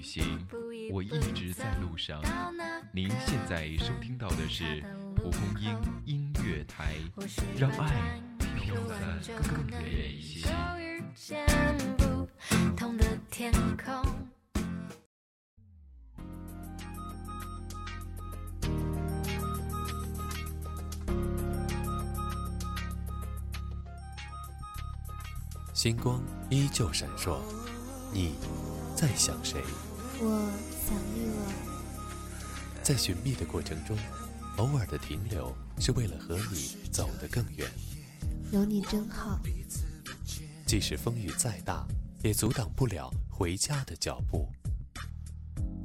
旅行，我一直在路上。您现在收听到的是蒲公英音乐台，让爱飘得更远一些。星光依旧闪烁，你在想谁？我想你了。在寻觅的过程中，偶尔的停留是为了和你走得更远。有你真好。即使风雨再大，也阻挡不了回家的脚步。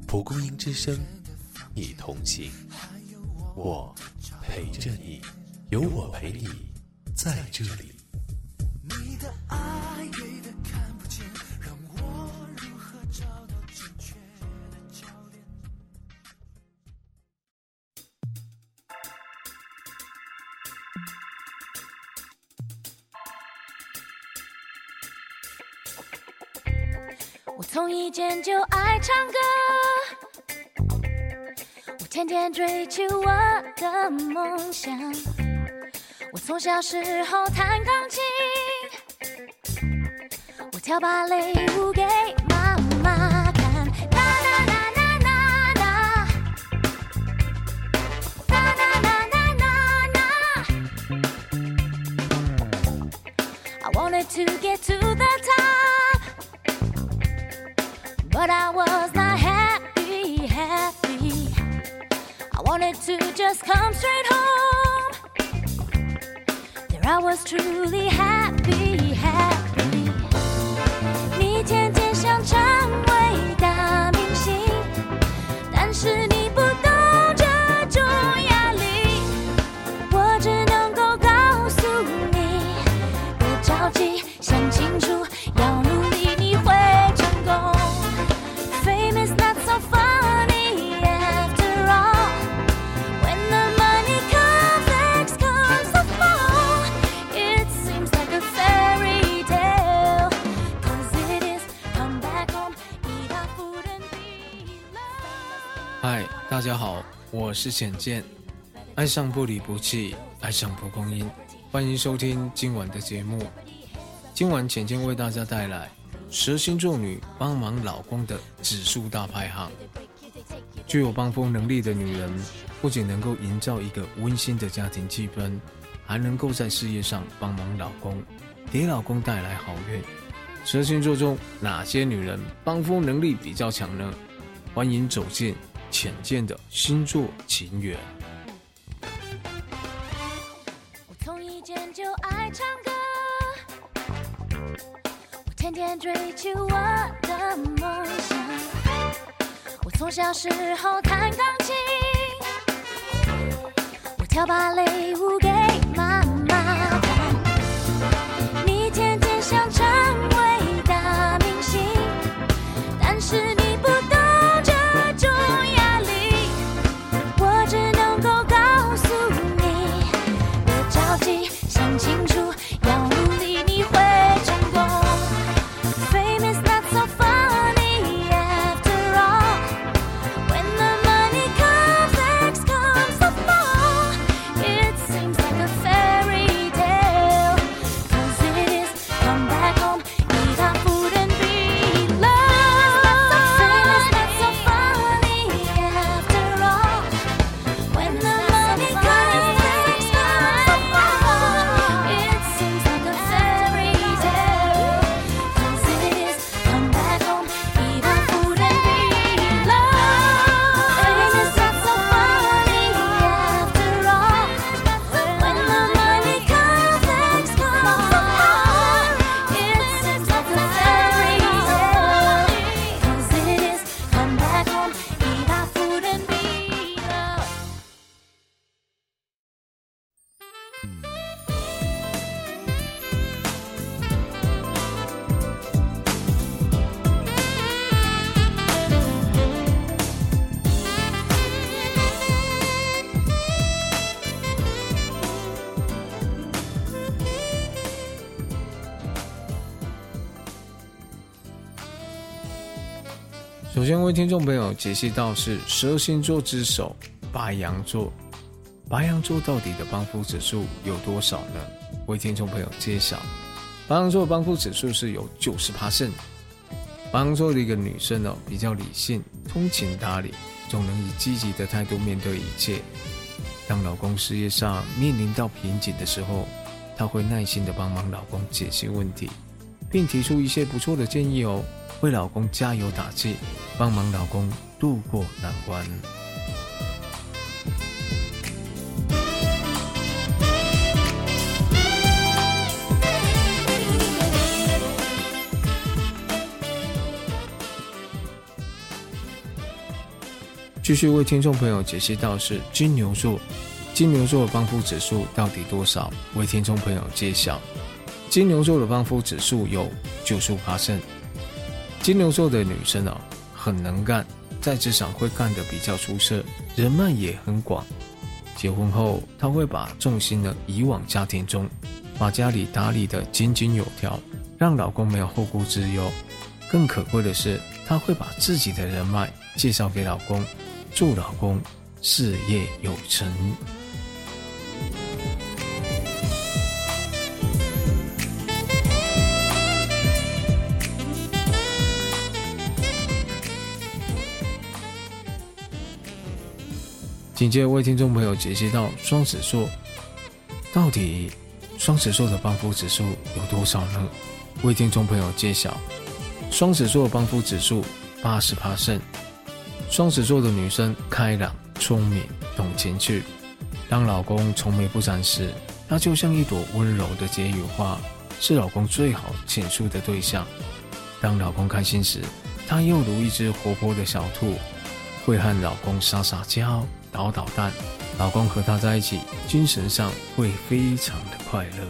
蒲公英之声，你同行，我陪着你，有我陪你，在这里。从以前就爱唱歌，我天天追求我的梦想。我从小时候弹钢琴，我跳芭蕾舞给 to just come straight home. There I was truly happy, happy. 大家好，我是浅见，爱上不离不弃，爱上蒲公英，欢迎收听今晚的节目。今晚浅见为大家带来蛇星座女帮忙老公的指数大排行。具有帮风能力的女人，不仅能够营造一个温馨的家庭气氛，还能够在事业上帮忙老公，给老公带来好运。蛇星座中哪些女人帮风能力比较强呢？欢迎走进浅见的星座情缘。我从一见就爱唱歌，我天天追求我的梦想。我从小时候弹钢琴，我跳芭蕾舞给首先为听众朋友解析到是十二星座之首白羊座，白羊座到底的帮扶指数有多少呢？为听众朋友揭晓，白羊座的帮扶指数是有九十八。胜。白羊座的一个女生哦，比较理性、通情达理，总能以积极的态度面对一切。当老公事业上面临到瓶颈的时候，她会耐心的帮忙老公解决问题，并提出一些不错的建议哦，为老公加油打气，帮忙老公渡过难关。继续为听众朋友解析到是金牛座，金牛座的帮扶指数到底多少？为听众朋友揭晓，金牛座的帮扶指数有九十五八胜。金牛座的女生啊，很能干，在职场会干得比较出色，人脉也很广。结婚后，她会把重心呢移往家庭中，把家里打理得井井有条，让老公没有后顾之忧。更可贵的是，她会把自己的人脉介绍给老公。祝老公事业有成。紧接着为听众朋友解析到双子座，到底双子座的帮扶指数有多少呢？为听众朋友揭晓，双子座帮扶指数八十八胜。双子座的女生开朗、聪明、懂情趣。当老公愁眉不展时，她就像一朵温柔的解语花，是老公最好倾诉的对象。当老公开心时，她又如一只活泼的小兔，会和老公撒撒娇、捣捣蛋。老公和她在一起，精神上会非常的快乐。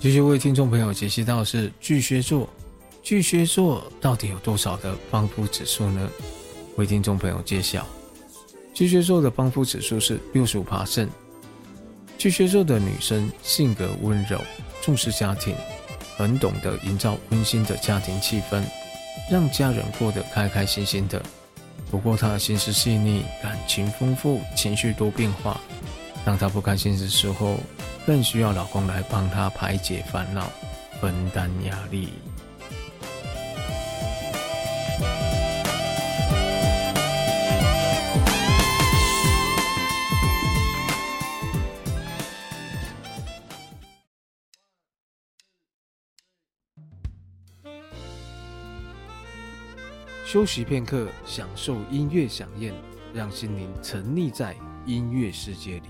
继续为听众朋友解析到是巨蟹座，巨蟹座到底有多少的帮扶指数呢？为听众朋友揭晓，巨蟹座的帮扶指数是六十五帕胜。巨蟹座的女生性格温柔，重视家庭，很懂得营造温馨的家庭气氛，让家人过得开开心心的。不过她心思细腻，感情丰富，情绪多变化。当她不开心的时候。更需要老公来帮她排解烦恼、分担压力。休息片刻，享受音乐响宴，让心灵沉溺在音乐世界里。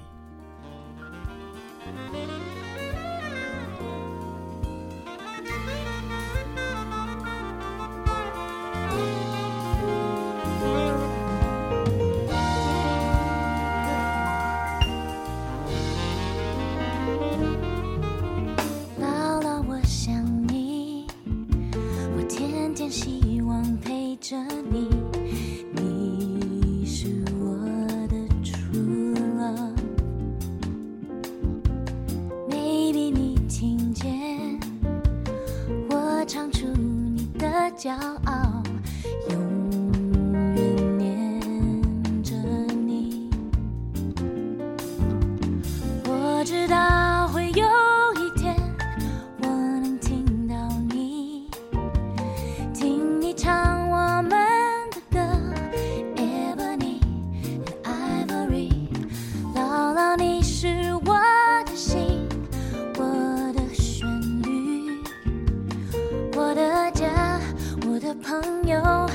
朋友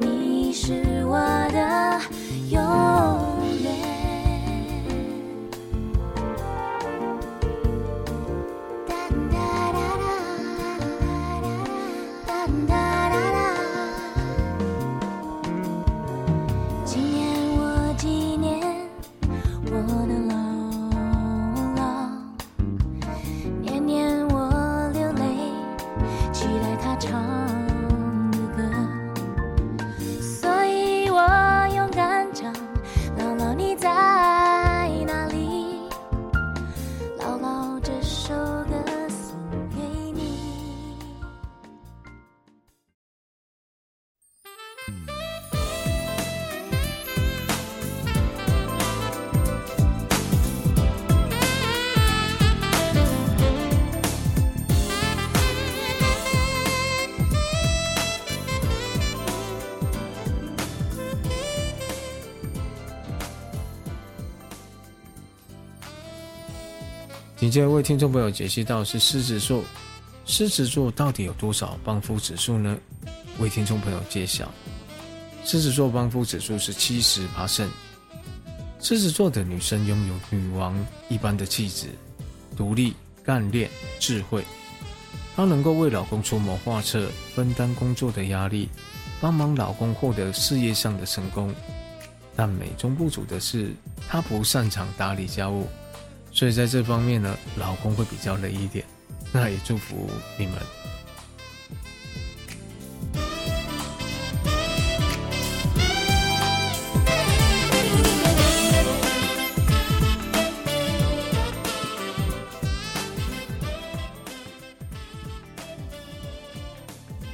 你是我的有接着为听众朋友解析到是狮子座，狮子座到底有多少帮扶指数呢？为听众朋友揭晓，狮子座帮扶指数是七十八胜。狮子座的女生拥有女王一般的气质，独立、干练、智慧，她能够为老公出谋划策，分担工作的压力，帮忙老公获得事业上的成功。但美中不足的是，她不擅长打理家务。所以在这方面呢，老公会比较累一点。那也祝福你们。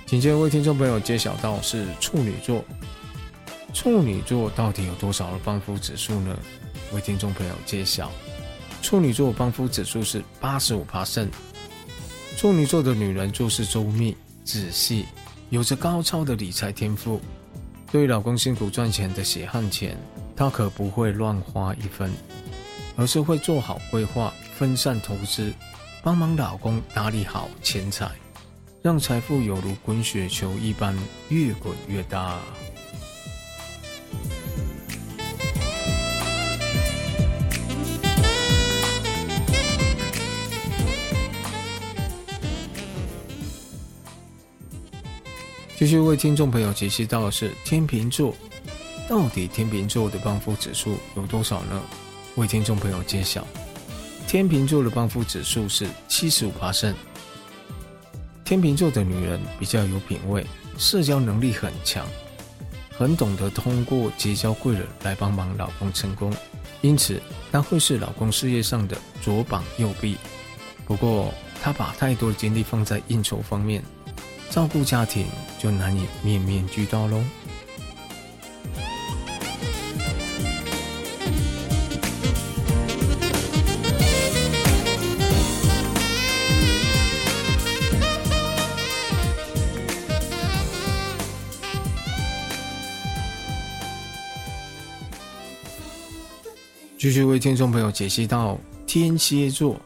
紧接着为听众朋友揭晓到是处女座，处女座到底有多少的帮夫指数呢？为听众朋友揭晓。处女座帮夫指数是八十五帕胜。处女座的女人做事周密、仔细，有着高超的理财天赋。对老公辛苦赚钱的血汗钱，她可不会乱花一分，而是会做好规划、分散投资，帮忙老公打理好钱财，让财富犹如滚雪球一般越滚越大。继续为听众朋友解析到的是天秤座，到底天秤座的帮扶指数有多少呢？为听众朋友揭晓，天秤座的帮扶指数是七十五八胜。天秤座的女人比较有品味，社交能力很强，很懂得通过结交贵人来帮忙老公成功，因此她会是老公事业上的左膀右臂。不过她把太多的精力放在应酬方面。照顾家庭就难以面面俱到喽。继续为听众朋友解析到天蝎座，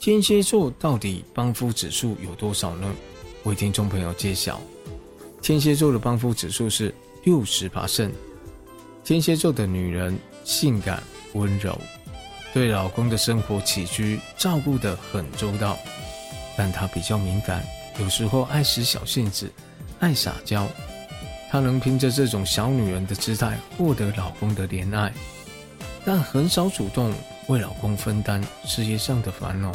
天蝎座到底帮夫指数有多少呢？为听众朋友揭晓，天蝎座的帮夫指数是六十八胜。天蝎座的女人性感温柔，对老公的生活起居照顾得很周到，但她比较敏感，有时候爱使小性子，爱撒娇。她能凭着这种小女人的姿态获得老公的怜爱，但很少主动为老公分担事业上的烦恼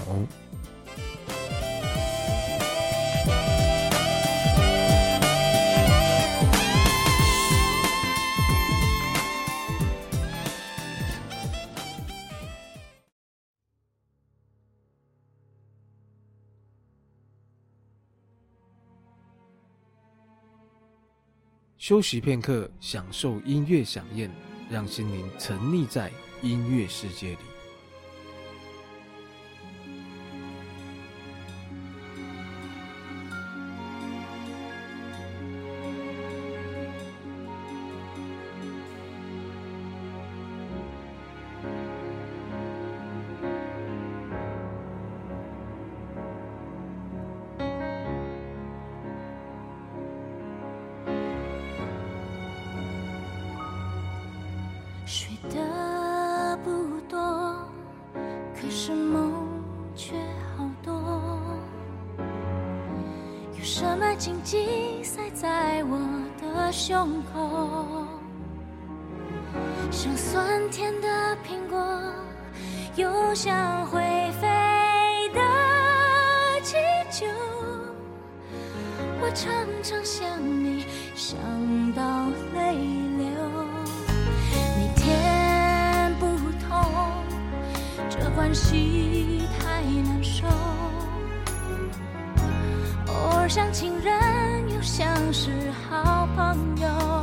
休息片刻，享受音乐响宴，让心灵沉溺在音乐世界里。紧紧塞在我的胸口，像酸甜的苹果，又像会飞的气球。我常常想你，想到泪流，每天不同这关系。像情人又像是好朋友。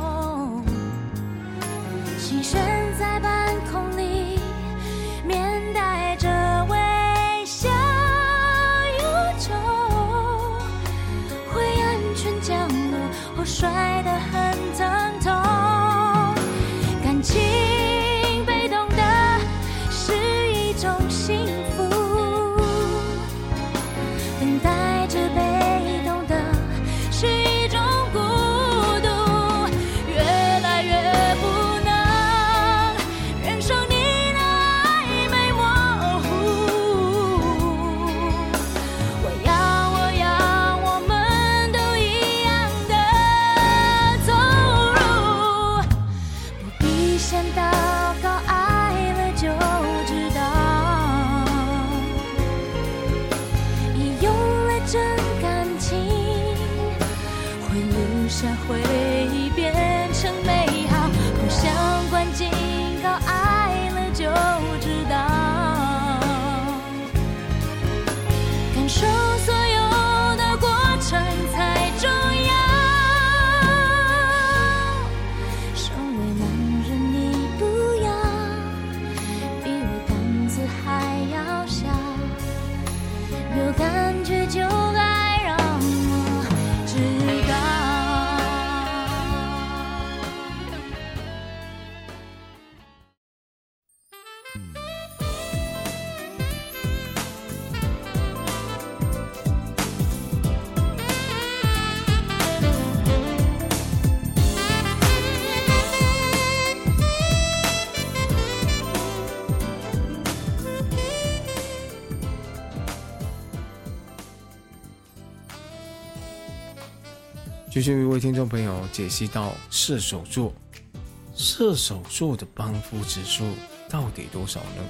续为听众朋友解析到射手座，射手座的帮夫指数到底多少呢？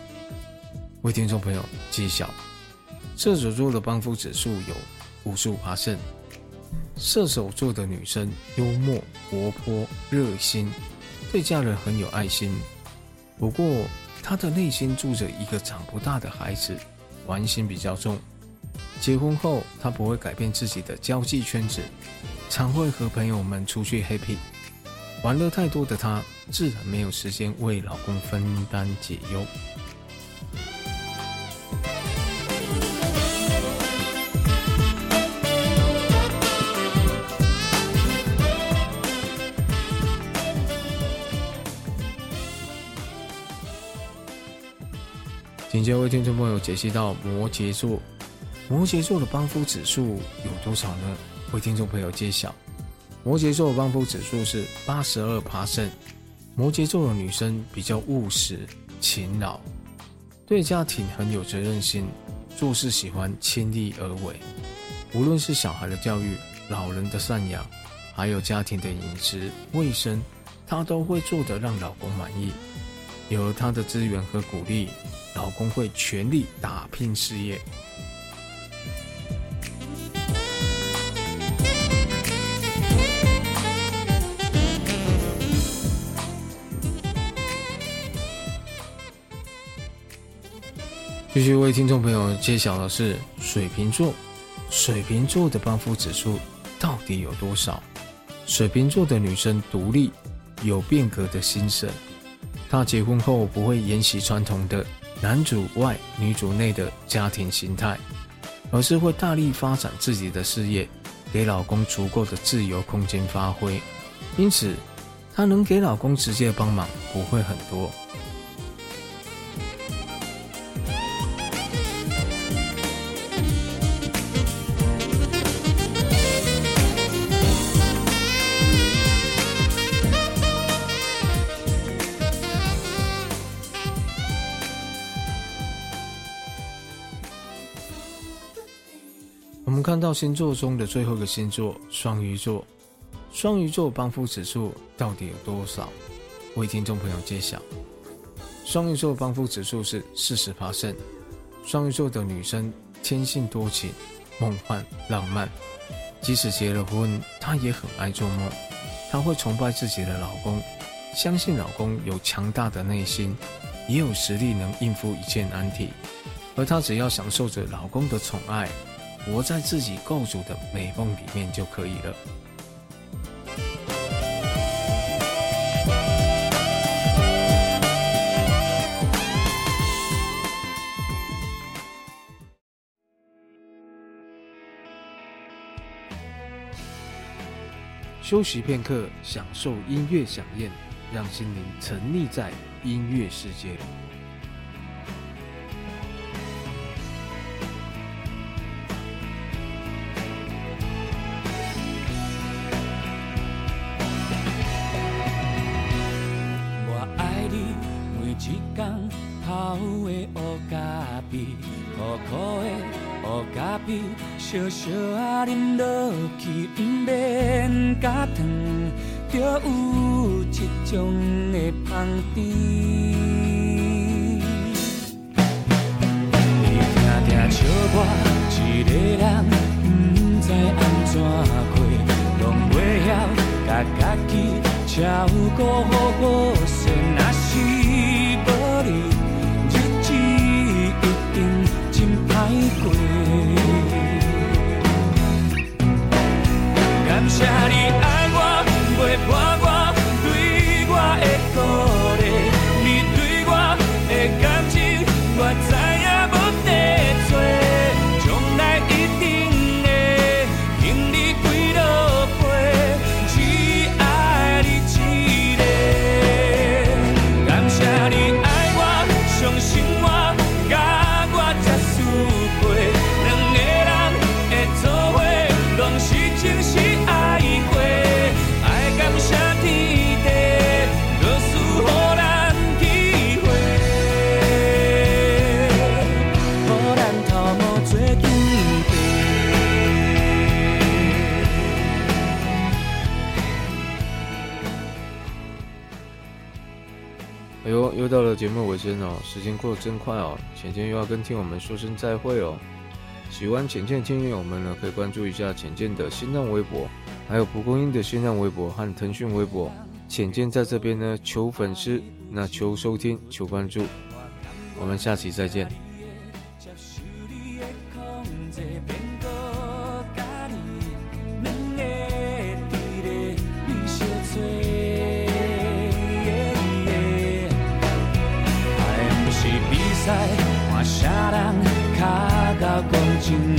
为听众朋友揭晓，射手座的帮夫指数有五十五八胜。射手座的女生幽默、活泼、热心，对家人很有爱心。不过，她的内心住着一个长不大的孩子，玩心比较重。结婚后，她不会改变自己的交际圈子。常会和朋友们出去 happy，玩乐太多的她，自然没有时间为老公分担解忧。紧接着为听众朋友解析到摩羯座，摩羯座的帮夫指数有多少呢？为听众朋友揭晓，摩羯座的帮夫指数是八十二爬升。摩羯座的女生比较务实、勤劳，对家庭很有责任心，做事喜欢亲力而为。无论是小孩的教育、老人的赡养，还有家庭的饮食卫生，她都会做得让老公满意。有了她的资源和鼓励，老公会全力打拼事业。继续为听众朋友揭晓的是水瓶座，水瓶座的帮扶指数到底有多少？水瓶座的女生独立，有变革的心神。她结婚后不会沿袭传统的男主外女主内的家庭形态，而是会大力发展自己的事业，给老公足够的自由空间发挥。因此，她能给老公直接帮忙不会很多。星座中的最后一个星座双鱼座，双鱼座帮扶指数到底有多少？为听众朋友揭晓。双鱼座帮扶指数是四十八胜。双鱼座的女生天性多情、梦幻、浪漫，即使结了婚，她也很爱做梦。她会崇拜自己的老公，相信老公有强大的内心，也有实力能应付一切难题，而她只要享受着老公的宠爱。活在自己构筑的美梦里面就可以了。休息片刻，享受音乐响宴，让心灵沉溺在音乐世界里。小小啊，啉落去，不免加糖，就有一种的香甜。你听听笑我一个人，不知安怎过，拢袂晓甲家己照顾好好哎呦又到了节目尾声哦，时间过得真快哦，浅见又要跟听友们说声再会哦。喜欢浅见听友们呢，可以关注一下浅见的新浪微博，还有蒲公英的新浪微博和腾讯微博。浅见在这边呢，求粉丝，那求收听，求关注。我们下期再见。到